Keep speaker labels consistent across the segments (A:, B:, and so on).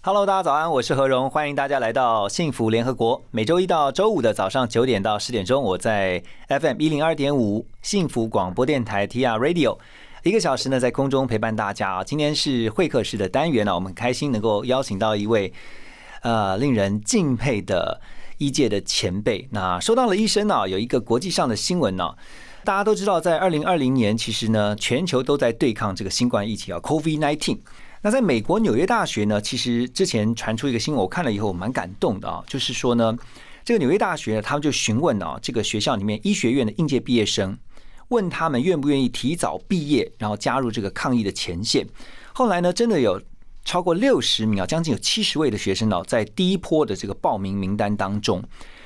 A: Hello，大家早安，我是何荣，欢迎大家来到幸福联合国。每周一到周五的早上九点到十点钟，我在 FM 一零二点五幸福广播电台 TR Radio。一个小时呢，在空中陪伴大家啊。今天是会客室的单元呢，我们很开心能够邀请到一位呃令人敬佩的医界的前辈。那说到了医生呢，有一个国际上的新闻呢，大家都知道，在二零二零年，其实呢，全球都在对抗这个新冠疫情啊，COVID nineteen。那在美国纽约大学呢，其实之前传出一个新闻，我看了以后我蛮感动的啊，就是说呢，这个纽约大学呢，他们就询问啊，这个学校里面医学院的应届毕业生，问他们愿不愿意提早毕业，然后加入这个抗疫的前线。后来呢，真的有超过六十名啊，将近有七十位的学生呢，在第一波的这个报名名单当中。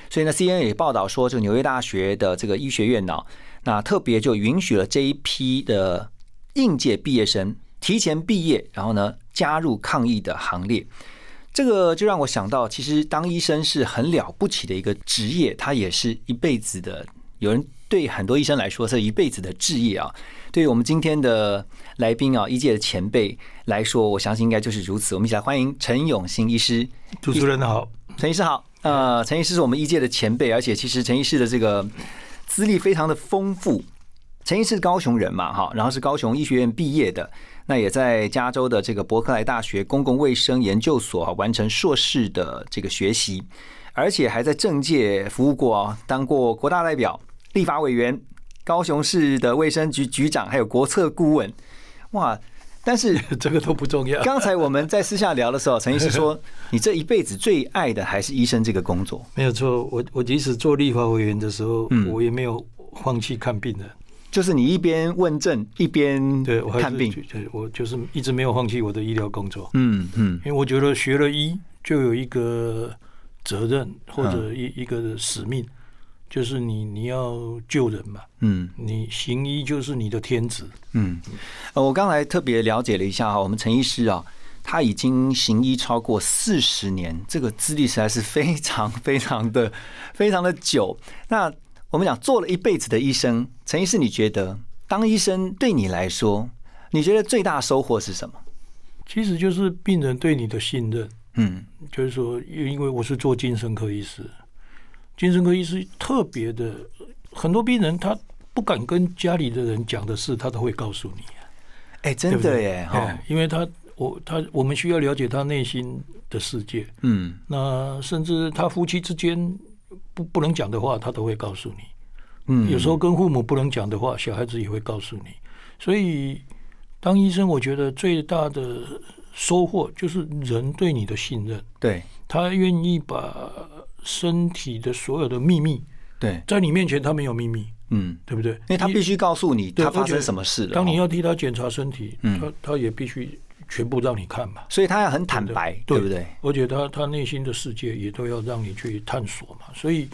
A: 所以呢，CNN 也报道说，这个纽约大学的这个医学院呢，那特别就允许了这一批的应届毕业生提前毕业，然后呢加入抗疫的行列。这个就让我想到，其实当医生是很了不起的一个职业，他也是一辈子的。有人对很多医生来说是一辈子的志业啊。对于我们今天的来宾啊，医界的前辈来说，我相信应该就是如此。我们一起来欢迎陈永新医师。
B: 主持人好，
A: 陈医师好。呃，陈医师是我们医界的前辈，而且其实陈医师的这个资历非常的丰富。陈医师是高雄人嘛，哈，然后是高雄医学院毕业的，那也在加州的这个伯克莱大学公共卫生研究所啊完成硕士的这个学习，而且还在政界服务过啊，当过国大代表、立法委员、高雄市的卫生局局长，还有国策顾问，哇！但是
B: 这个都不重要。
A: 刚才我们在私下聊的时候，陈医师说，你这一辈子最爱的还是医生这个工作。
B: 没有错，我我即使做立法委员的时候，
A: 嗯
B: 我也没有放弃看病人。
A: 就是你一边问诊一边
B: 对我
A: 看病，
B: 对我就是一直没有放弃我的医疗工作，
A: 嗯嗯
B: 因为我觉得学了医就有一个责任或者
A: 嗯
B: 一一个使命，就是你你要救人嘛，
A: 嗯
B: 你行医就是你的天职。
A: 嗯。呃，我刚才特别了解了一下哈，我们陈医师啊，他已经行医超过四十年，这个资历实在是非常非常的非常的久。那我们讲做了一辈子的医生，陈医师，你觉得当医生对你来说，你觉得最大收获是什么？
B: 其实就是病人对你的信任。
A: 嗯
B: 就是说，因为我是做精神科医师，精神科医师特别的，很多病人他不敢跟家里的人讲的事，他都会告诉你，
A: 哎、真？的耶，哈
B: 哎，因为他我他我们需要了解他内心的世界，
A: 嗯
B: 那甚至他夫妻之间不不能讲的话，他都会告诉你。
A: 嗯，
B: 有时候跟父母不能讲的话，小孩子也会告诉你。所以当医生，我觉得最大的收获就是人对你的信任。
A: 对
B: 他愿意把身体的所有的秘密，
A: 对，
B: 在你面前他没有秘密，
A: 嗯，
B: 对不对？
A: 因为他必须告诉你他发生什么事了。哦
B: 当你要替他检查身体，
A: 嗯
B: 他他也必须全部让你看嘛，
A: 所以他要很坦白，对不对？？
B: 而且他他内心的世界也都要让你去探索嘛。所以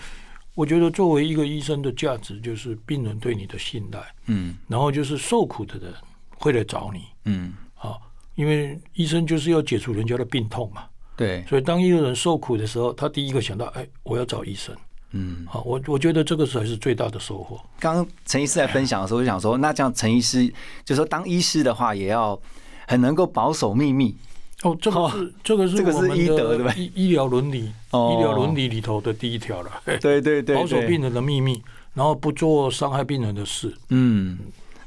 B: 我觉得作为一个医生的价值，就是病人对你的信赖，
A: 嗯
B: 然后就是受苦的人会来找你
A: 嗯，
B: 啊，因为医生就是要解除人家的病痛嘛。
A: 对，
B: 所以当一个人受苦的时候，他第一个想到，哎，我要找医生。
A: 嗯。
B: 好，我我觉得这个才是最大的收获。
A: 刚刚陈医师在分享的时候，我就想说，那这样陈医师就说，当医师的话，也要很能够保守秘密。
B: 哦，这个是、这个是
A: 这个是医德对吧
B: 医医疗伦理，
A: 哦
B: 医疗伦理里头的第一条了。
A: 对对，对
B: 保守病人的秘密，然后不做伤害病人的事。
A: 嗯，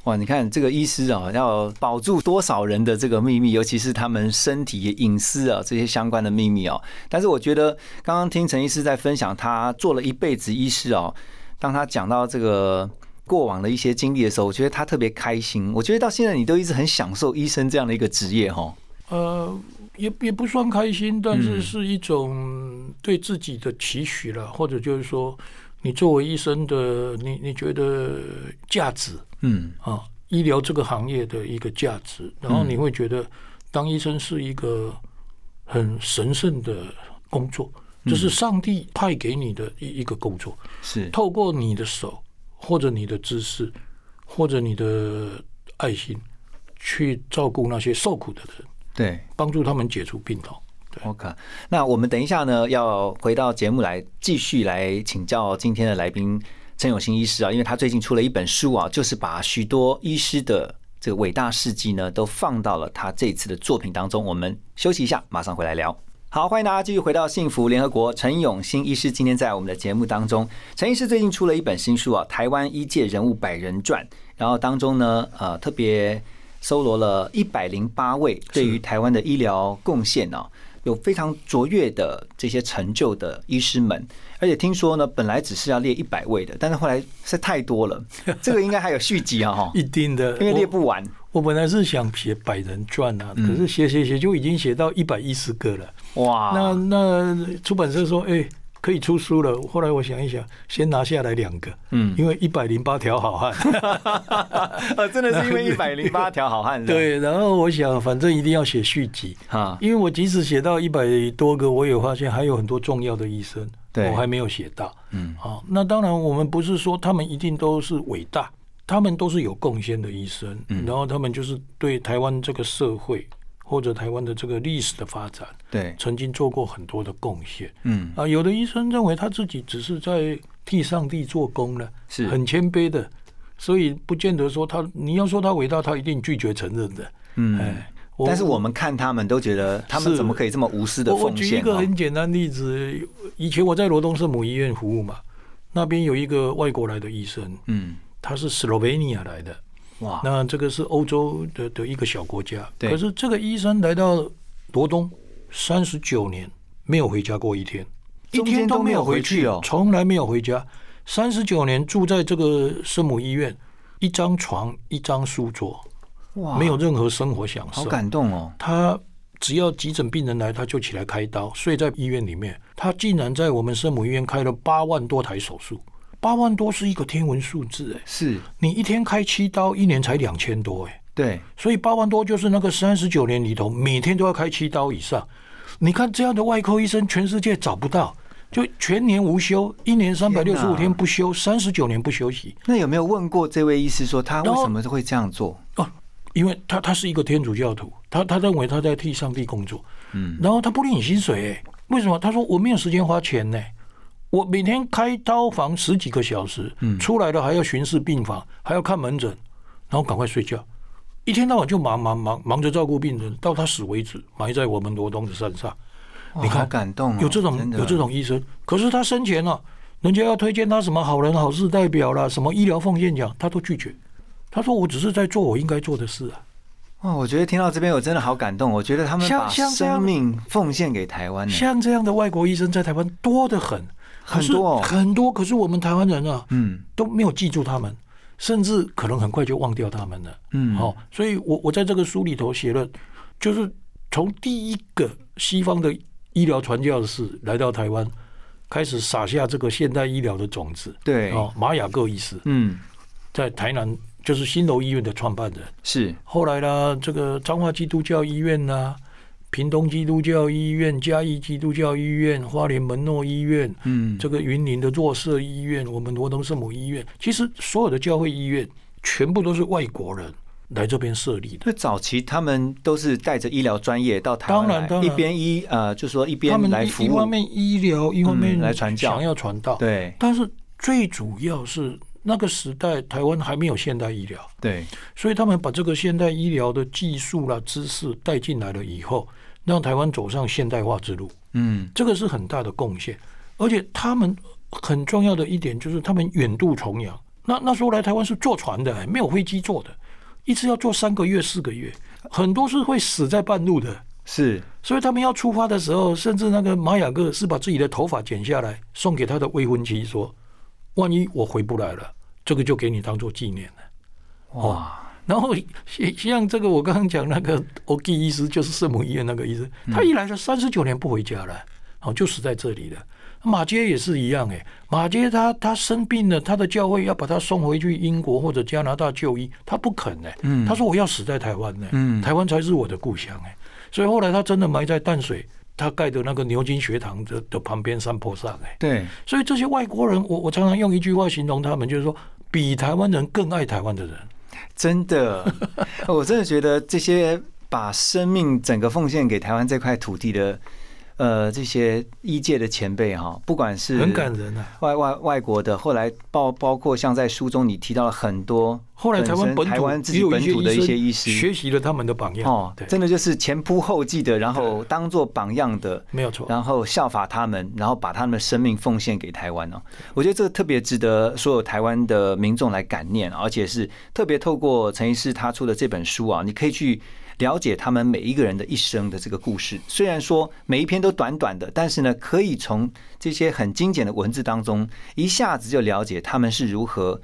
A: 哇，你看这个医师啊，要保住多少人的这个秘密，尤其是他们身体隐私啊这些相关的秘密哦。但是我觉得刚刚听陈医师在分享他做了一辈子医师哦，当他讲到这个过往的一些经历的时候，我觉得他特别开心。我觉得到现在你都一直很享受医生这样的一个职业哈。
B: 呃，也也不算开心，但
A: 嗯。
B: 是是一种对自己的期许了，或者就是说，你作为医生的，你你觉得价值
A: 嗯。
B: 啊，医疗这个行业的一个价值，然后你会觉得当医生是一个很神圣的工作，这是上帝派给你的一一个工作，
A: 是。
B: 透过你的手或者你的知识或者你的爱心，去照顾那些受苦的人，
A: 对。
B: 帮助他们解除病痛。对
A: ，OK，那我们等一下呢，要回到节目来继续来请教今天的来宾陈永新医师啊，因为他最近出了一本书啊，就是把许多医师的这个伟大事迹呢，都放到了他这次的作品当中。我们休息一下，马上回来聊。好，欢迎大家继续回到幸福联合国。陈永新医师今天在我们的节目当中，陈医师最近出了一本新书啊，《台湾医界人物百人传》，然后当中呢，呃，特别搜罗了一百零八位对于台湾的医疗贡献哦、有非常卓越的这些成就的医师们，而且听说呢，本来只是要列一百位的，但是后来是太多了，这个应该还有续集啊，哈，
B: 一定的，
A: 因为列不完。
B: 我本来是想写百人传啊，可是写写写就已经写到一百一十个了。
A: 哇，
B: 那那出版社说，哎、可以出书了。后来我想一想，先拿下来两个，
A: 嗯。
B: 因为一百零八条好汉。
A: 呃，真的是因为一百零八条好汉，
B: 对，然后我想，反正一定要写续集，
A: 哈，
B: 因为我即使写到一百多个，我也发现还有很多重要的医生，
A: 对
B: 我还没有写到。
A: 嗯，
B: 好，那当然，我们不是说他们一定都是伟大，他们都是有贡献的医生，
A: 嗯。
B: 然后他们就是对台湾这个社会或者台湾的这个历史的发展，
A: 对，
B: 曾经做过很多的贡献。
A: 嗯，
B: 啊，有的医生认为他自己只是在替上帝做工呢，
A: 是。
B: 很谦卑的，所以不见得说他你要说他伟大，他一定拒绝承认的。
A: 嗯，
B: 哎，
A: 但是我们看他们都觉得，他们怎么可以这么无私的
B: 我我
A: 奉献？
B: 举一个
A: 哦。
B: 很简单例子，以前我在罗东圣母医院服务嘛，那边有一个外国来的医生，
A: 嗯，
B: 他是斯洛维尼亚来的，
A: 哇，
B: 那这个是欧洲的的一个小国家，
A: 对。
B: 可是这个医生来到罗东三十九年，没有回家过一天，一天都没有
A: 回去哦。
B: 从来没有回家。三十九年住在这个圣母医院，一张床，一张书桌，
A: 哇，
B: 没有任何生活享受好。
A: 感动哦，
B: 他只要急诊病人来，他就起来开刀，睡在医院里面。他竟然在我们圣母医院开了八万多台手术，八万多是一个天文数字哎！
A: 是，
B: 你一天开七刀，一年才两千多哎，
A: 对，
B: 所以八万多就是那个三十九年里头，每天都要开七刀以上。你看这样的外科医生，全世界找不到，就全年无休，一年三百六十五天不休，三十九年不休息。
A: 那有没有问过这位医师说他为什么会这样做？
B: 哦，因为他他是一个天主教徒，他他认为他在替上帝工作，
A: 嗯，
B: 然后他不领你薪水，哎，为什么？他说我没有时间花钱呢，我每天开刀房十几个小时，
A: 嗯。
B: 出来了还要巡视病房，还要看门诊，然后赶快睡觉，一天到晚就忙忙忙忙着照顾病人，到他死为止，埋在我们罗东的山上。你看
A: 感动哦，
B: 有这种有这种医生，可是他生前呢、人家要推荐他什么好人好事代表啦，什么医疗奉献奖，他都拒绝。他说：“我只是在做我应该做的事啊。
A: 哇，我觉得听到这边我真的好感动，我觉得他们把生命奉献给台湾呢，
B: 像这样的外国医生在台湾多得很，
A: 很多哦
B: 很多。可是我们台湾人啊，
A: 嗯
B: 都没有记住他们，甚至可能很快就忘掉他们了。
A: 嗯，
B: 好、所以我我在这个书里头写了，就是从第一个西方的医疗传教士来到台湾，开始撒下这个现代医疗的种子。
A: 对，
B: 哦，马雅各医师
A: 嗯，
B: 在台南就是新楼医院的创办人。
A: 是，
B: 后来呢，这个彰化基督教医院呐、屏东基督教医院、嘉义基督教医院、花莲门诺医院，
A: 嗯，
B: 这个云林的弱社医院，我们罗东圣母医院，其实所有的教会医院全部都是外国人来这边设立的。
A: 那早期他们都是带着医疗专业到台湾来，一边医呃，就说一
B: 他
A: 边来服务，
B: 一方面医疗，一方面
A: 嗯来传教
B: 想要传道。
A: 对
B: 但是最主要是那个时代台湾还没有现代医疗，
A: 对，
B: 所以他们把这个现代医疗的技术啦、知识带进来了以后，让台湾走上现代化之路，
A: 嗯，
B: 这个是很大的贡献。而且他们很重要的一点就是他们远渡重洋。那那时候来台湾是坐船的，没有飞机坐的，一次要坐三个月、四个月，很多是会死在半路的。
A: 是，
B: 所以他们要出发的时候，甚至那个玛雅各是把自己的头发剪下来送给他的未婚妻，说：“万一我回不来了，这个就给你当做纪念了。”
A: 哇，
B: 然后像像这个我刚刚讲那个 O.G. 医师，就是圣母医院那个医生，他一来了三十九年不回家了，哦，就死在这里了。马街也是一样，哎，马街他他生病了，他的教会要把他送回去英国或者加拿大就医，他不肯哎，
A: 嗯
B: 他说我要死在台湾呢，
A: 嗯
B: 台湾才是我的故乡哎，所以后来他真的埋在淡水他盖的那个牛津学堂的的旁边山坡上，哎，
A: 对，
B: 所以这些外国人，我我常常用一句话形容他们，就是说比台湾人更爱台湾的人。
A: 真的，我真的觉得这些把生命整个奉献给台湾这块土地的。呃，这些医界的前辈哈，不管是
B: 很感人啊，
A: 外外外国的，后来包包括像在书中你提到了很多，
B: 后来台湾本
A: 台湾自己本土的一些医师。
B: 学习了他们的榜样哦，
A: 真的就是前仆后继的，然后当做榜样的，
B: 没有错，
A: 然后效法他们，然后把他们的生命奉献给台湾哦，我觉得这个特别值得所有台湾的民众来感念，而且是特别透过陈医师他出的这本书啊，你可以去。了解他们每一个人的一生的这个故事，虽然说每一篇都短短的，但是呢，可以从这些很精简的文字当中，一下子就了解他们是如何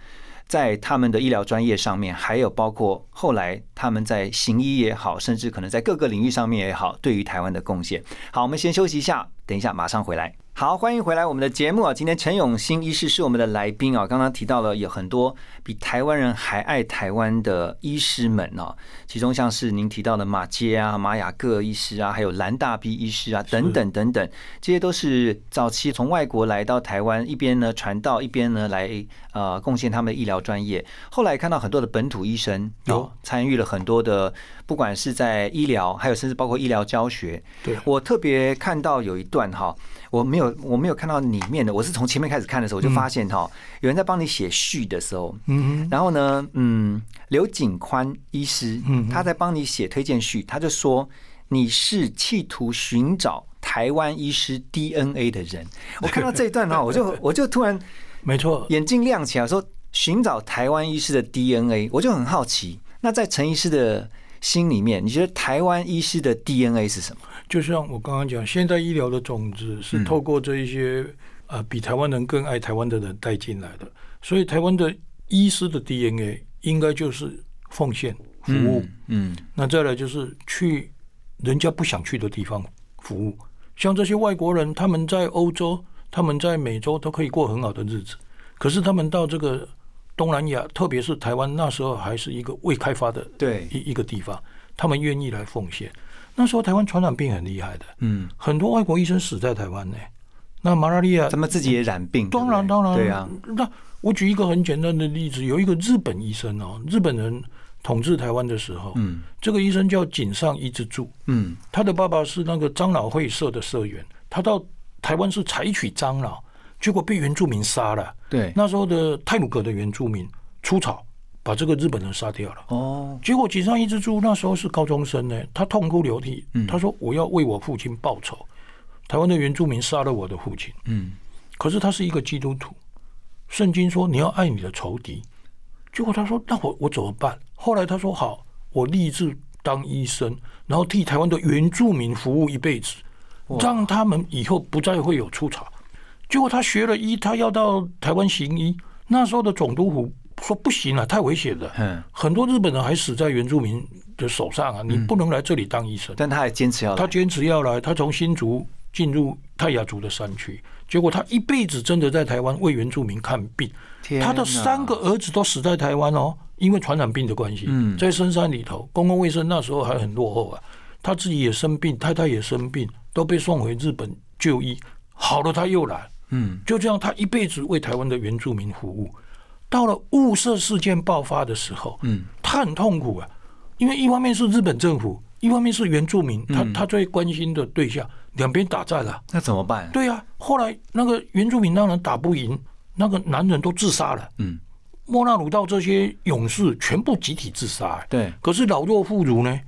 A: 在他们的医疗专业上面，还有包括后来他们在行医也好，甚至可能在各个领域上面也好，对于台湾的贡献。好，我们先休息一下，等一下马上回来。好，欢迎回来我们的节目啊！今天陈永新医师是我们的来宾啊。刚刚提到了有很多比台湾人还爱台湾的医师们哦，其中像是您提到的马街啊、马雅各医师啊，还有蓝大 B 医师啊，等等等等，这些都是早期从外国来到台湾，一边呢传道，一边呢来呃贡献他们的医疗专业。后来看到很多的本土医生有参与了很多的，不管是在医疗，还有甚至包括医疗教学。
B: 对
A: 我特别看到有一段哈。我没有，我没有看到里面的。我是从前面开始看的时候，我就发现哈，有人在帮你写序的时候，嗯，然后呢，嗯，刘景宽医师，嗯，他在帮你写推荐序，他就说你是企图寻找台湾医师 DNA 的人。我看到这一段呢，我就我就突然
B: 没错，
A: 眼睛亮起来，说寻找台湾医师的 DNA，我就很好奇。那在陈医师的心里面，你觉得台湾医师的 DNA 是什么？
B: 就像我刚刚讲，现代医疗的种子是透过这一些呃比台湾人更爱台湾的人带进来的，所以台湾的医师的 DNA 应该就是奉献服务，嗯，那再来就是去人家不想去的地方服务，像这些外国人，他们在欧洲、他们在美洲都可以过很好的日子，可是他们到这个东南亚，特别是台湾，那时候还是一个未开发的
A: 对。
B: 一一个地方，他们愿意来奉献。那时候台湾传染病很厉害的，嗯，很多外国医生死在台湾呢。那马拉利亚，
A: 他们自己也染病，
B: 当然当然，
A: 对啊。
B: 那我举一个很简单的例子，有一个日本医生哦，日本人统治台湾的时候，嗯，这个医生叫井上一之助，嗯，他的爸爸是那个樟脑会社的社员，他到台湾是采取樟脑，结果被原住民杀了。
A: 对，
B: 那时候的泰鲁格的原住民出草。把这个日本人杀掉了。哦，结果井上一只猪那时候是高中生呢，他痛哭流涕，他说我要为我父亲报仇，台湾的原住民杀了我的父亲，嗯，可是他是一个基督徒，圣经说你要爱你的仇敌，结果他说那我我怎么办？后来他说好，我立志当医生，然后替台湾的原住民服务一辈子，让他们以后不再会有出草。结果他学了医，他要到台湾行医，那时候的总督府。说不行了，太危险了。嗯，很多日本人还死在原住民的手上啊！你不能来这里当医生。
A: 但他还坚持要来。
B: 他坚持要来。他从新竹进入泰雅族的山区，结果他一辈子真的在台湾为原住民看病。他的三个儿子都死在台湾哦，因为传染病的关系。嗯，在深山里头，公共卫生那时候还很落后啊。他自己也生病，太太也生病，都被送回日本就医。好了，他又来。嗯，就这样，他一辈子为台湾的原住民服务。到了雾社事件爆发的时候，嗯，他很痛苦啊，因为一方面是日本政府，一方面是原住民，他他最关心的对象，两边打战了，
A: 那怎么办？
B: 对啊，后来那个原住民当然打不赢，那个男人都自杀了，嗯，莫纳鲁道这些勇士全部集体自杀，
A: 对，
B: 可是老弱妇孺呢？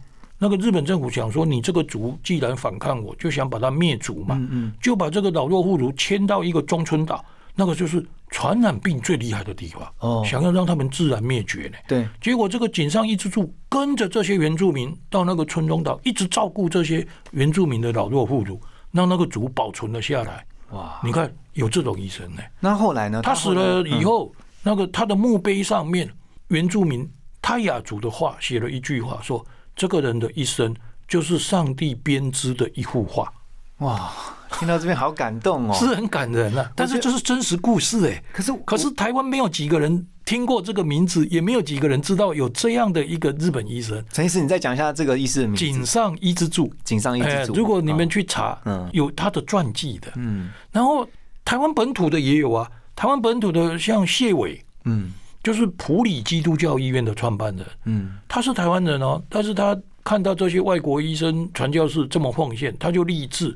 B: 那个日本政府想说，你这个族既然反抗，我就想把它灭族嘛，嗯嗯，就把这个老弱妇孺迁到一个中村岛。那个就是传染病最厉害的地方哦，想要让他们自然灭绝呢。
A: 对，
B: 结果这个井上一之助跟着这些原住民到那个村中岛，一直照顾这些原住民的老弱妇孺，让那个族保存了下来。哇，你看有这种医生呢。
A: 那后来呢？
B: 他死了以后，那个他的墓碑上面原住民泰雅族的话写了一句话，说这个人的一生就是上帝编织的一幅画。
A: 哇。听到这边好感动哦，
B: 是很感人啊！但是这是真实故事哎。
A: 可是
B: 可是台湾没有几个人听过这个名字，也没有几个人知道有这样的一个日本医生
A: 陈医师，你再讲一下这个医师的名字。
B: 井上一之助。
A: 井上一之助，
B: 如果你们去查，
A: 嗯
B: 有他的传记的。
A: 嗯
B: 然后台湾本土的也有啊，台湾本土的像谢伟，
A: 嗯
B: 就是普里基督教医院的创办人，
A: 嗯
B: 他是台湾人哦，但是他看到这些外国医生传教士这么奉献，他就立志，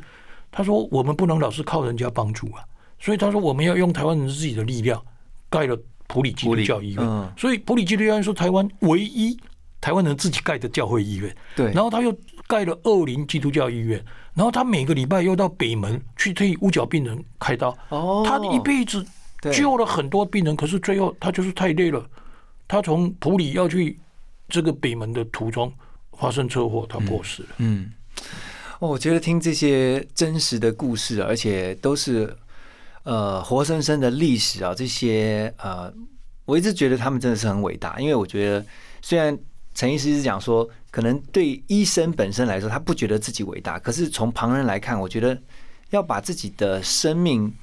B: 他说我们不能老是靠人家帮助啊，所以他说我们要用台湾人自己的力量盖了普里基督教医院，
A: 嗯。
B: 所以普里基督教医院是台湾唯一台湾人自己盖的教会医院，
A: 对，
B: 然后他又盖了二林基督教医院，然后他每个礼拜又到北门去替五角病人开刀，
A: 哦。
B: 他一辈子救了很多病人，可是最后他就是太累了，他从普里要去这个北门的途中发生车祸，他过世了。
A: 嗯，哦，我觉得听这些真实的故事，而且都是呃活生生的历史啊，这些呃，我一直觉得他们真的是很伟大，因为我觉得虽然陈医师是讲说，可能对医生本身来说，他不觉得自己伟大，可是从旁人来看，我觉得要把自己的生命。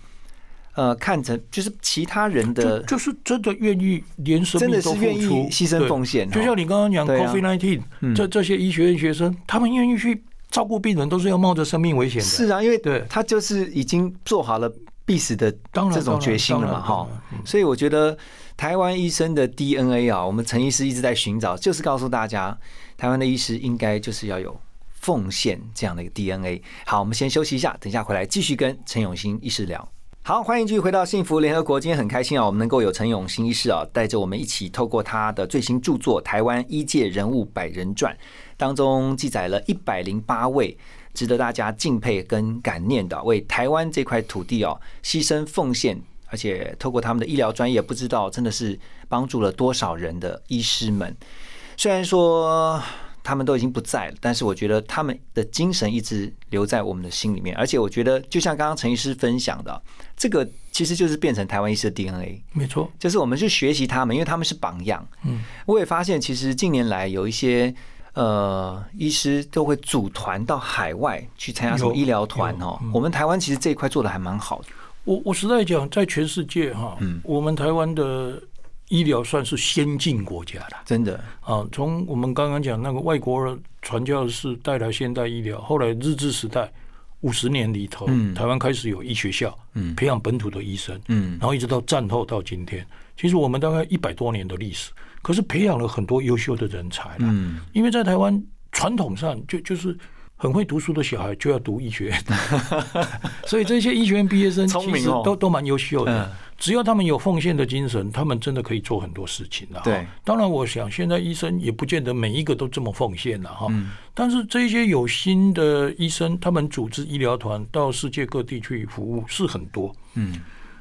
A: 呃，看成就是其他人的
B: 就就是真的愿意连生
A: 真
B: 命都付出
A: 牺牲奉献哦
B: 就像你刚刚讲 COVID nineteen，、
A: 嗯
B: 这这些医学院学生，他们愿意去照顾病人，都是要冒着生命危险的。
A: 是啊，因为
B: 对
A: 他就是已经做好了必死的这种决心了嘛，哈。所以我觉得台湾医生的 DNA 啊，我们陈医师一直在寻找，就是告诉大家，台湾的医师应该就是要有奉献这样的一个 DNA。好，我们先休息一下，等一下回来继续跟陈永新医师聊。好，欢迎继续回到幸福联合国。今天很开心啊，我们能够有陈永新医师啊，带着我们一起透过他的最新著作《台湾医界人物百人传》当中，记载了一百零八位值得大家敬佩跟感念的，为台湾这块土地哦牺牲奉献，而且透过他们的医疗专业，不知道真的是帮助了多少人的医师们。虽然说他们都已经不在了，但是我觉得他们的精神一直留在我们的心里面。而且我觉得，就像刚刚陈医师分享的，这个其实就是变成台湾医师的 DNA。
B: 没错，
A: 就是我们去学习他们，因为他们是榜样。
B: 嗯，
A: 我也发现，其实近年来有一些呃医师都会组团到海外去参加什么
B: 有
A: 医疗团哦
B: 嗯。
A: 我们台湾其实这一块做的还蛮好的。
B: 我我实在讲，在全世界哈，
A: 嗯
B: 我们台湾的医疗算是先进国家了。
A: 真的，
B: 啊，从我们刚刚讲那个外国传教士带来现代医疗，后来日治时代五十年里头，
A: 嗯
B: 台湾开始有医学校，
A: 嗯
B: 培养本土的医生，
A: 嗯
B: 然后一直到战后到今天，其实我们大概一百多年的历史，可是培养了很多优秀的人才了。
A: 嗯
B: 因为在台湾传统上就就是很会读书的小孩就要读医学院，所以这些医学院毕业生其实都都蛮优秀的
A: 嗯。
B: 只要他们有奉献的精神，他们真的可以做很多事情的。
A: 对
B: 哈，当然我想现在医生也不见得每一个都这么奉献了哈。
A: 嗯
B: 但是这些有心的医生，他们组织医疗团到世界各地去服务是很多。
A: 嗯，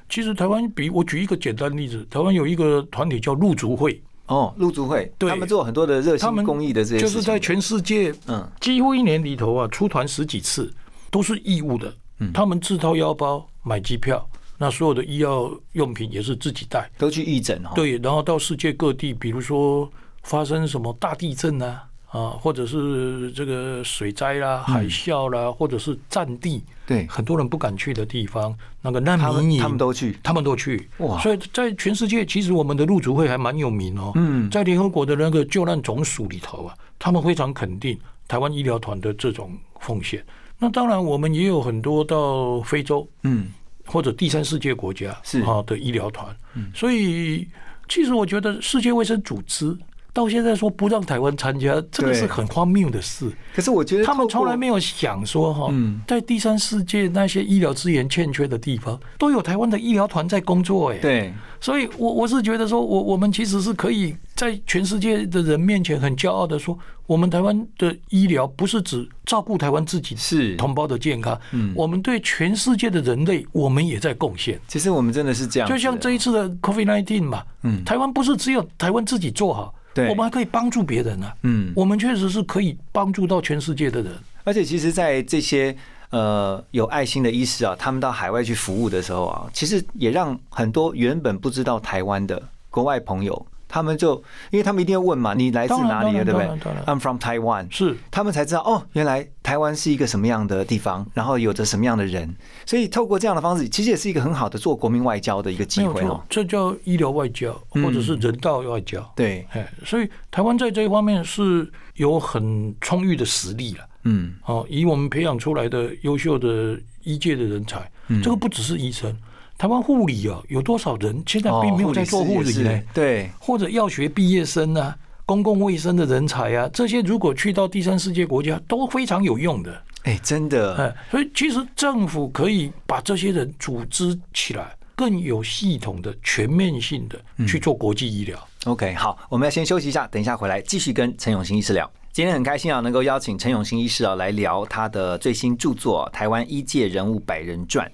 B: 其实台湾比我举一个简单例子，台湾有一个团体叫陆族会，
A: 哦，陆族会，
B: 对
A: 他们做很多的热心公益的这些
B: 就，是在全世界
A: 嗯
B: 几乎一年里头啊，出团十几次，都是义务的。
A: 嗯
B: 他们自掏腰包买机票，那所有的医药用品也是自己带。
A: 都去义诊哦。，
B: 对，然后到世界各地，比如说发生什么大地震啊，啊，或者是这个水灾啦、海啸啦，或者是战地，
A: 嗯对
B: 很多人不敢去的地方，那个难民营，
A: 他们都去。
B: 他们都去
A: 哇
B: 所以在全世界，其实我们的陆组会还蛮有名哦。
A: 嗯
B: 在联合国的那个救难总署里头啊，他们非常肯定台湾医疗团的这种奉献。那当然，我们也有很多到非洲
A: 嗯
B: 或者第三世界国家
A: 是
B: 啊的医疗团。
A: 嗯
B: 所以，其实我觉得世界卫生组织到现在说不让台湾参加，这个是很荒谬的事。
A: 可是我觉得
B: 他们从来没有想说哈
A: 嗯，
B: 在第三世界那些医疗资源欠缺的地方，都有台湾的医疗团在工作。哎，
A: 对，
B: 所以我我是觉得说，我我们其实是可以在全世界的人面前很骄傲的说，我们台湾的医疗不是只照顾台湾自己
A: 是。
B: 同胞的健康，
A: 嗯。
B: 我们对全世界的人类，我们也在贡献。
A: 其实我们真的是这样，
B: 就像这一次的 COVID-19 嘛，
A: 嗯。
B: 台湾不是只有台湾自己做好，
A: 对
B: 我们还可以帮助别人啊。
A: 嗯，
B: 我们确实是可以帮助到全世界的人。
A: 而且其实，在这些呃有爱心的医师啊，他们到海外去服务的时候啊，其实也让很多原本不知道台湾的国外朋友他们就因为他们一定要问嘛，你来自哪里的，对不对？I'm from Taiwan，
B: 是
A: 他们才知道哦，原来台湾是一个什么样的地方，然后有着什么样的人，所以透过这样的方式，其实也是一个很好的做国民外交的一个机会哦。，
B: 这叫医疗外交或者是人道外交。
A: 对，
B: 哎，所以台湾在这一方面是有很充裕的实力了。
A: 嗯，
B: 哦，以我们培养出来的优秀的医界的人才，
A: 嗯
B: 这个不只是医生，台湾护理啊，有多少人现在并没有在做护理呢？
A: 对，
B: 或者药学毕业生啊，公共卫生的人才啊，这些如果去到第三世界国家都非常有用的。
A: 哎，真的，
B: 哎，所以其实政府可以把这些人组织起来，更有系统的、全面性的
A: 嗯
B: 去做国际医疗。
A: OK，好，我们要先休息一下，等一下回来继续跟陈永新医师聊。今天很开心啊，能够邀请陈永新医师啊来聊他的最新著作《台湾医界人物百人传》。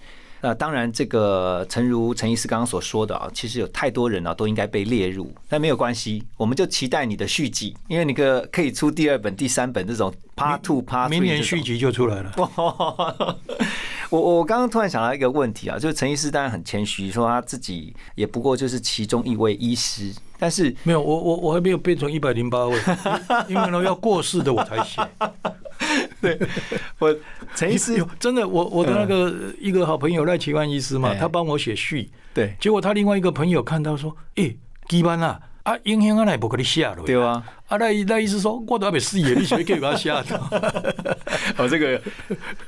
A: 呃，当然，这个诚如陈医师刚刚所说的啊，其实有太多人啊都应该被列入，但没有关系，我们就期待你的续集，因为你个可以出第二本、第三本这种 Part Two、Part Three
B: 明年续集就出来了。
A: 我我刚刚突然想到一个问题啊，就是陈医师当然很谦虚，说他自己也不过就是其中一位医师，但是
B: 没有，我我我还没有变成一百零八位，因为呢要过世的我才写。
A: 我陈医师
B: 真的，我我的那个一个好朋友赖奇万医师嘛
A: 哎，
B: 他帮我写序，
A: 对。
B: 结果他另外一个朋友看到说，诶，基班啊，啊，影响啊，来不给你写了。
A: 对啊，
B: 啊，那那意思说，我都还没试耶，你学给我写的。
A: 哦，这个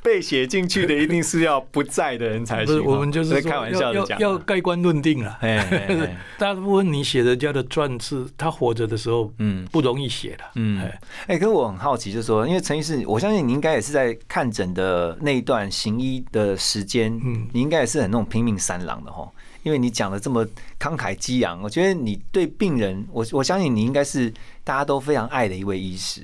A: 被写进去的一定是要不在的人才行哦。
B: 我们就是说
A: 这开玩笑的讲，
B: 要盖棺论定了。
A: 哎
B: 大部分你写人家的传是他活着的时候，
A: 嗯
B: 嗯，不容易写的。
A: 嗯
B: 哎，
A: 哎，可是我很好奇，就是说，因为陈医师，我相信你应该也是在看诊的那一段行医的时间，
B: 嗯
A: 你应该也是很那种拼命三郎的哈。因为你讲的这么慷慨激昂，我觉得你对病人，我我相信你应该是大家都非常爱的一位医师。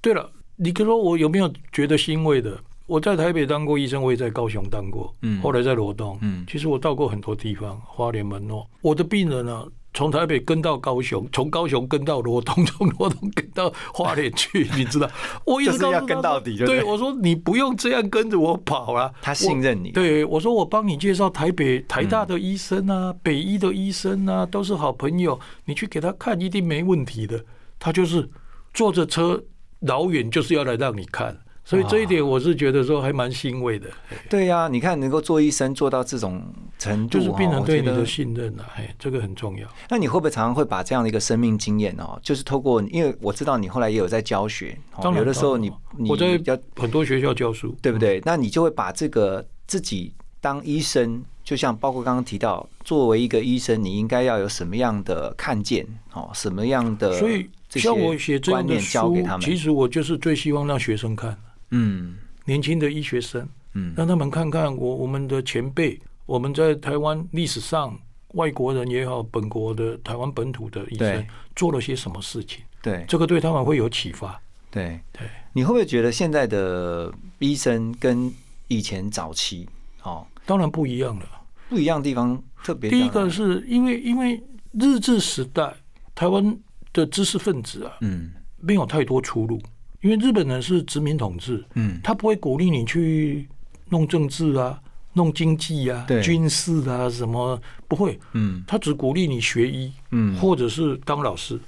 B: 对了，你说我有没有觉得欣慰的？我在台北当过医生，我也在高雄当过，
A: 嗯
B: 后来在罗东，
A: 嗯
B: 其实我到过很多地方，花莲、门诺。我的病人呢，从台北跟到高雄，从高雄跟到罗东，从罗东跟到花莲去，你知道？我一直
A: 要跟到底就对
B: 对我说你不用这样跟着我跑了，
A: 他信任你。
B: 对我说我帮你介绍台北台大的医生啊，北医的医生啊，都是好朋友，你去给他看一定没问题的。他就是坐着车老远就是要来让你看，所以这一点我是觉得说还蛮欣慰的，
A: 对呀、你看能够做医生做到这种程度，
B: 就是病人对你的信任啊，哎，这个很重要。
A: 那你会不会常常会把这样的一个生命经验哦，就是透过，因为我知道你后来也有在教学，哦，有的时候你你
B: 我在
A: 要
B: 很多学校教书，
A: 对不对？那你就会把这个自己当医生，就像包括刚刚提到，作为一个医生，你应该要有什么样的看见哦，什么样的
B: 所以
A: 这些
B: 像我写这样的
A: 观念教给
B: 书
A: 他，们。
B: 其实我就是最希望让学生看，
A: 嗯。
B: 年轻的医学生，
A: 嗯。
B: 让他们看看我我们的前辈，我们在台湾历史上，外国人也好，本国的台湾本土的医生做了些什么事情，
A: 对。
B: 这个对他们会有启发。
A: 对。
B: 对，
A: 你会不会觉得现在的医生跟以前早期哦
B: 当然不一样了。
A: 不一样的地方特别？
B: 第一个是因为因为日治时代台湾的知识分子啊，
A: 嗯。
B: 没有太多出路，因为日本人是殖民统治，
A: 嗯。
B: 他不会鼓励你去弄政治啊、弄经济啊
A: 对、
B: 军事啊什么，不会，
A: 嗯。
B: 他只鼓励你学医，
A: 嗯。
B: 或者是当老师。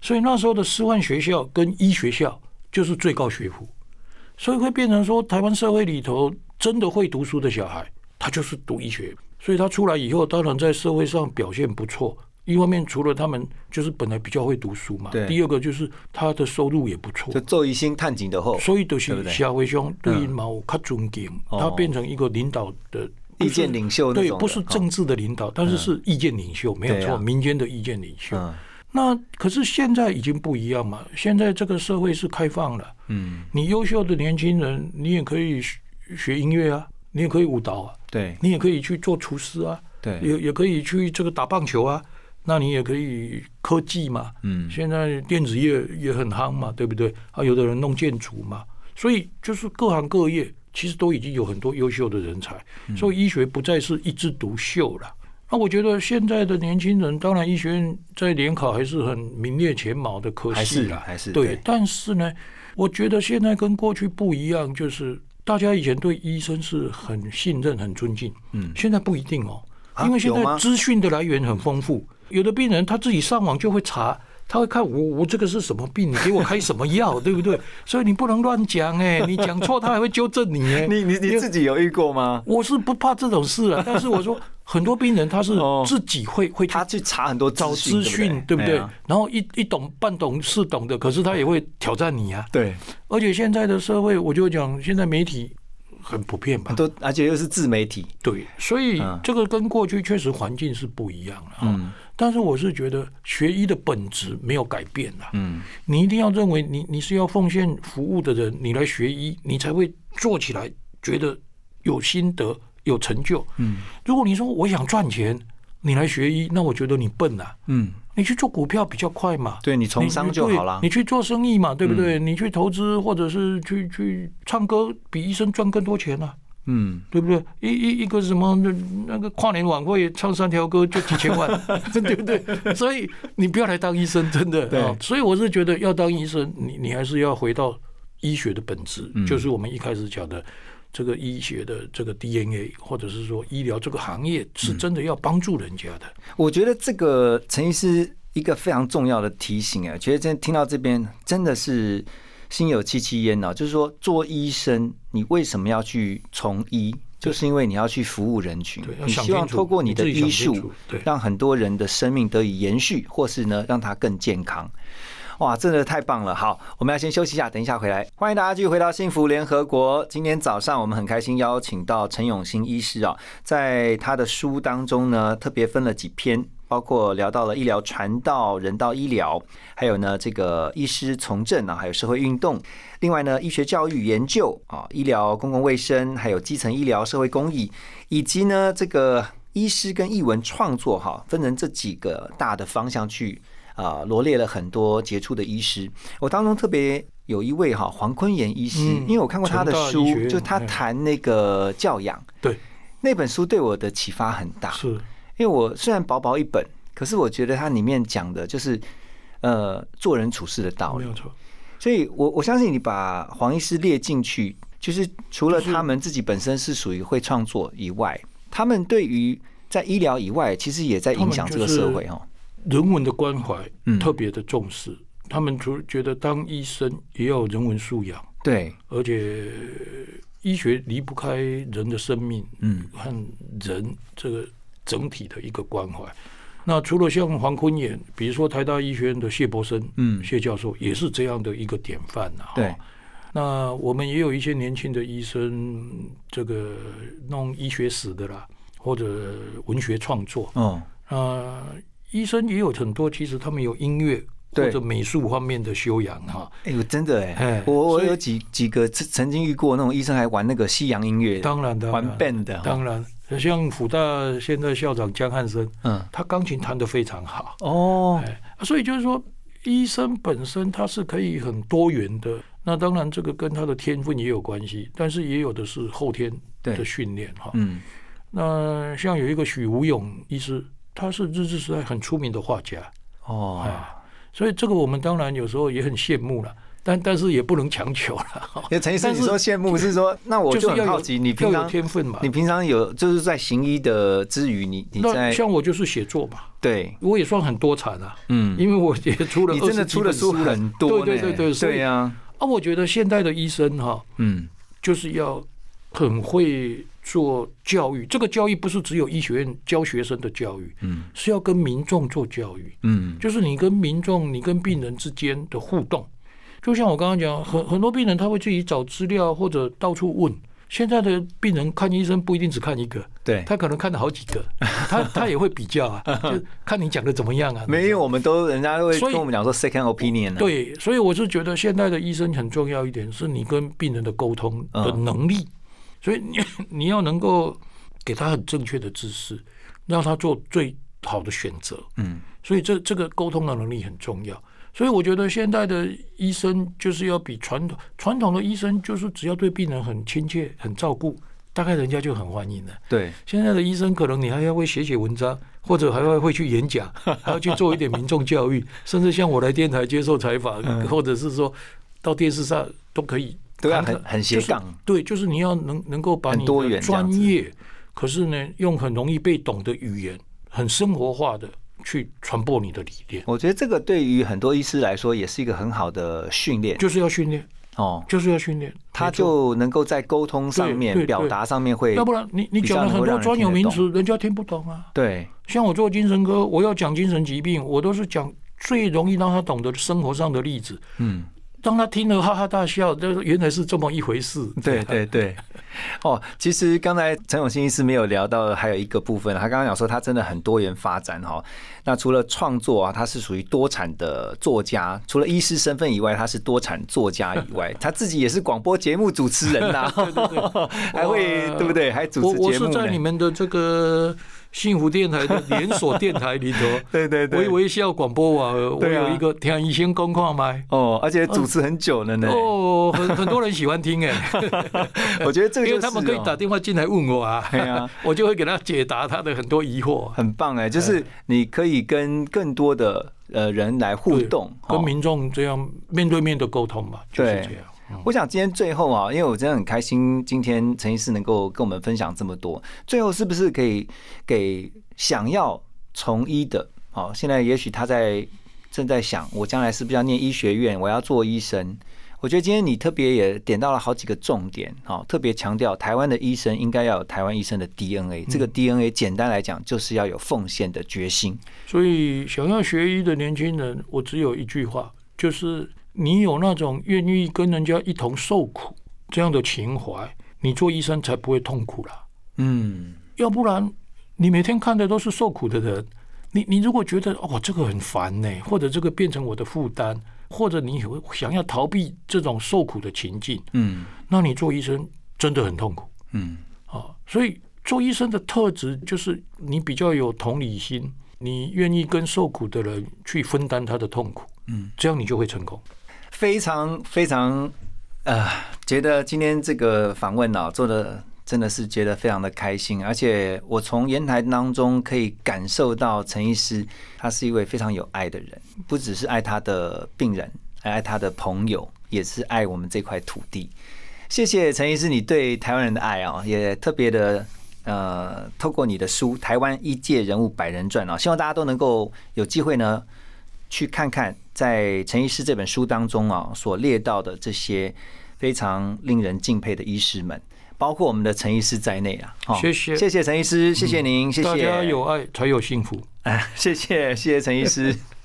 B: 所以那时候的师范学校跟医学校就是最高学府，所以会变成说，台湾社会里头真的会读书的小孩，他就是读医学，所以他出来以后，当然在社会上表现不错。一方面，除了他们就是本来比较会读书嘛，第二个就是他的收入也不错
A: 就，做一心探井的后，
B: 所以就是
A: 对不对？
B: 社会上对于毛较尊敬，
A: 哦。
B: 他变成一个领导的
A: 意见领袖
B: 对，不是政治的领导，但是是意见领袖，没有错，民间的意见领袖。
A: 嗯。
B: 那可是现在已经不一样嘛，现在这个社会是开放了，
A: 嗯。
B: 你优秀的年轻人，你也可以学学音乐啊，你也可以舞蹈啊，
A: 对。
B: 你也可以去做厨师啊，
A: 对。
B: 也也可以去这个打棒球啊，那你也可以科技嘛，
A: 嗯
B: 现在电子业也很夯嘛，对不对？啊，有的人弄建筑嘛，所以就是各行各业其实都已经有很多优秀的人才，
A: 嗯
B: 所以医学不再是一枝独秀了。那我觉得现在的年轻人，当然医学院在联考还是很名列前茅的，可
A: 还是
B: 惜啦，
A: 还是
B: 对
A: 对。
B: 但是呢，我觉得现在跟过去不一样，就是大家以前对医生是很信任、很尊敬，
A: 嗯
B: 现在不一定哦，
A: 啊
B: 因为现在资讯的来源很丰富，有的病人他自己上网就会查。他会看我我这个是什么病，你给我开什么药，对不对？所以你不能乱讲哎，你讲错他还会纠正你哎。
A: 你你你自己有遇过吗？
B: 我是不怕这种事啊，但是我说很多病人他是自己会会
A: 他去查很多
B: 找资讯，对不对？然后一一懂半懂是懂的，可是他也会挑战你啊。
A: 对，
B: 而且现在的社会，我就讲现在媒体很普遍吧，
A: 都而且又是自媒体，
B: 对，所以这个跟过去确实环境是不一样了嗯。但是我是觉得学医的本质没有改变啦。嗯，你一定要认为你你是要奉献服务的人，你来学医，你才会做起来觉得有心得、有成就。嗯，如果你说我想赚钱，你来学医，那我觉得你笨啊。嗯，你去做股票比较快嘛。
A: 对你从商就好了。
B: 你去做生意嘛，对不对？你去投资或者是去去唱歌，比医生赚更多钱啊。嗯，对不对？一一一个什么那那个跨年晚会唱三条歌就几千万，对不对？所以你不要来当医生，真的。对，所以我是觉得要当医生，你你还是要回到医学的本质，就是我们一开始讲的这个医学的这个 DNA，或者是说医疗这个行业是真的要帮助人家的。
A: 我觉得这个陈医师一个非常重要的提醒啊，觉得真听到这边真的是。心有戚戚焉呢，就是说，做医生，你为什么要去从医？就是因为你要去服务人群，你希望透过你的医术，让很多人的生命得以延续，或是呢，让他更健康。哇，真的太棒了！好，我们要先休息一下，等一下回来。欢迎大家继续回到幸福联合国。今天早上我们很开心邀请到陈永新医师啊，在他的书当中呢，特别分了几篇。包括聊到了医疗传道、人道医疗，还有呢这个医师从政啊，还有社会运动。另外呢，医学教育研究啊，医疗公共卫生，还有基层医疗、社会公益，以及呢这个医师跟译文创作哈，分成这几个大的方向去啊罗列了很多杰出的医师。我当中特别有一位哈黄坤炎医师，因为我看过他的书，就他谈那个教养，
B: 对
A: 那本书对我的启发很大。
B: 是。
A: 因为我虽然薄薄一本，可是我觉得它里面讲的就是，呃，做人处事的道理。
B: 没有错。
A: 所以我我相信你把黄医师列进去，就是除了他们自己本身是属于会创作以外，他们对于在医疗以外，其实也在影响这个社会哦。
B: 人文的关怀特别的重视，他们除觉得当医生也要人文素养。
A: 对，
B: 而且医学离不开人的生命，嗯，和人这个。整体的一个关怀。那除了像黄坤炎，比如说台大医学院的谢博生，嗯，谢教授也是这样的一个典范呐。
A: 对。
B: 那我们也有一些年轻的医生，这个弄医学史的啦，或者文学创作。嗯。啊，医生也有很多，其实他们有音乐或者美术方面的修养哈。
A: 哎呦，真的哎，我我有几几个曾曾经遇过那种医生还玩那个西洋音乐，
B: 当然的，
A: 玩 band 的，
B: 当然。像辅大现在校长江汉生，嗯，他钢琴弹得非常好哦，所以就是说，医生本身他是可以很多元的。那当然，这个跟他的天分也有关系，但是也有的是后天的训练哈。嗯，那像有一个许无勇医师，他是日治时代很出名的画家哦，所以这个我们当然有时候也很羡慕了。但但是也不能强求了。
A: 陈医生，你说羡慕是说，那我就很好奇，你平常
B: 天分嘛？
A: 你平常有就是在行医的之余，你你在
B: 像我就是写作嘛？
A: 对，
B: 我也算很多产啊。嗯，因为我也出了，
A: 你真的出的书很多。
B: 对对对对，
A: 对呀。
B: 啊，我觉得现代的医生哈，嗯，就是要很会做教育。这个教育不是只有医学院教学生的教育，嗯，是要跟民众做教育，嗯，就是你跟民众、你跟病人之间的互动。就像我刚刚讲，很很多病人他会自己找资料或者到处问。现在的病人看医生不一定只看一个，
A: 对
B: 他可能看了好几个，他他也会比较啊，就看你讲的怎么样啊。
A: 没有，我们都人家会跟我们讲说 second opinion。
B: 对，所以我是觉得现在的医生很重要一点，是你跟病人的沟通的能力。所以你 你要能够给他很正确的知识，让他做最好的选择。嗯，所以这这个沟通的能力很重要。所以我觉得现在的医生就是要比传统传统的医生，就是只要对病人很亲切、很照顾，大概人家就很欢迎了。
A: 对，
B: 现在的医生可能你还要会写写文章，或者还要会去演讲，还要去做一点民众教育，甚至像我来电台接受采访，或者是说到电视上都可以，
A: 都要很很斜杠。
B: 对，就是你要能能够把你的专业，可是呢，用很容易被懂的语言，很生活化的。去传播你的理念，
A: 我觉得这个对于很多医师来说也是一个很好的训练。
B: 就是要训练，
A: 哦，
B: 就是要训练，
A: 他就能够在沟通上面、表达上面会，
B: 要不然你你讲了很多专有名词，人家听不懂啊。
A: 对，
B: 像我做精神科，我要讲精神疾病，我都是讲最容易让他懂得生活上的例子，
A: 嗯，
B: 让他听了哈哈大笑，这原来是这么一回事。
A: 对 对对，哦，其实刚才陈永新医师没有聊到，还有一个部分，他刚刚讲说他真的很多元发展哈。那除了创作啊，他是属于多产的作家，除了医师身份以外，他是多产作家以外，他自己也是广播节目主持人呐、还会
B: 哇
A: 对不对？还主持节目呢。
B: 在你们的这个幸福电台的连锁电台里头，
A: 对对对
B: 微微笑广播网，我有一个听医生公况麦。
A: 哦，而且主持很久了呢。
B: 哦，很很多人喜欢听哎，
A: 我觉得这个就是
B: 因为他们可以
A: 哦
B: 打电话进来问我啊，
A: 对啊
B: 我就会给他解答他的很多疑惑。
A: 很棒哎，就是你可以跟更多的呃人来互
B: 对
A: 动，哦
B: 跟民众这样面对面的沟通嘛，就是
A: 对
B: 这样。嗯
A: 我想今天最后啊，因为我真的很开心，今天陈医师能够跟我们分享这么多。最后是不是可以给想要从医的，哦，现在也许他在正在想，我将来是不是要念医学院，我要做医生？我觉得今天你特别也点到了好几个重点，哦，特别强调台湾的医生应该要有台湾医生的 DNA，这个 DNA 简单来讲就是要有奉献的决心。
B: 所以想要学医的年轻人，我只有一句话，就是你有那种愿意跟人家一同受苦这样的情怀，你做医生才不会痛苦啦。
A: 嗯，
B: 要不然你每天看的都是受苦的人，你你如果觉得哦这个很烦呢，或者这个变成我的负担，或者你有想要逃避这种受苦的情境，
A: 嗯
B: 那你做医生真的很痛苦
A: 嗯
B: 啊。所以做医生的特质就是你比较有同理心，你愿意跟受苦的人去分担他的痛苦，
A: 嗯，
B: 这样你就会成功。
A: 非常非常呃，觉得今天这个访问啊做的真的是觉得非常的开心，而且我从言谈当中可以感受到陈医师他是一位非常有爱的人，不只是爱他的病人，还爱他的朋友，也是爱我们这块土地。谢谢陈医师，你对台湾人的爱啊，也特别的呃，透过你的书《台湾医界人物百人传》啊，希望大家都能够有机会呢，去看看在陈医师这本书当中啊所列到的这些非常令人敬佩的医师们，包括我们的陈医师在内啊。哦
B: 谢谢
A: 谢谢陈医师，谢谢您，谢谢
B: 大家有爱才有幸福。
A: 哎，谢谢谢谢陈医师。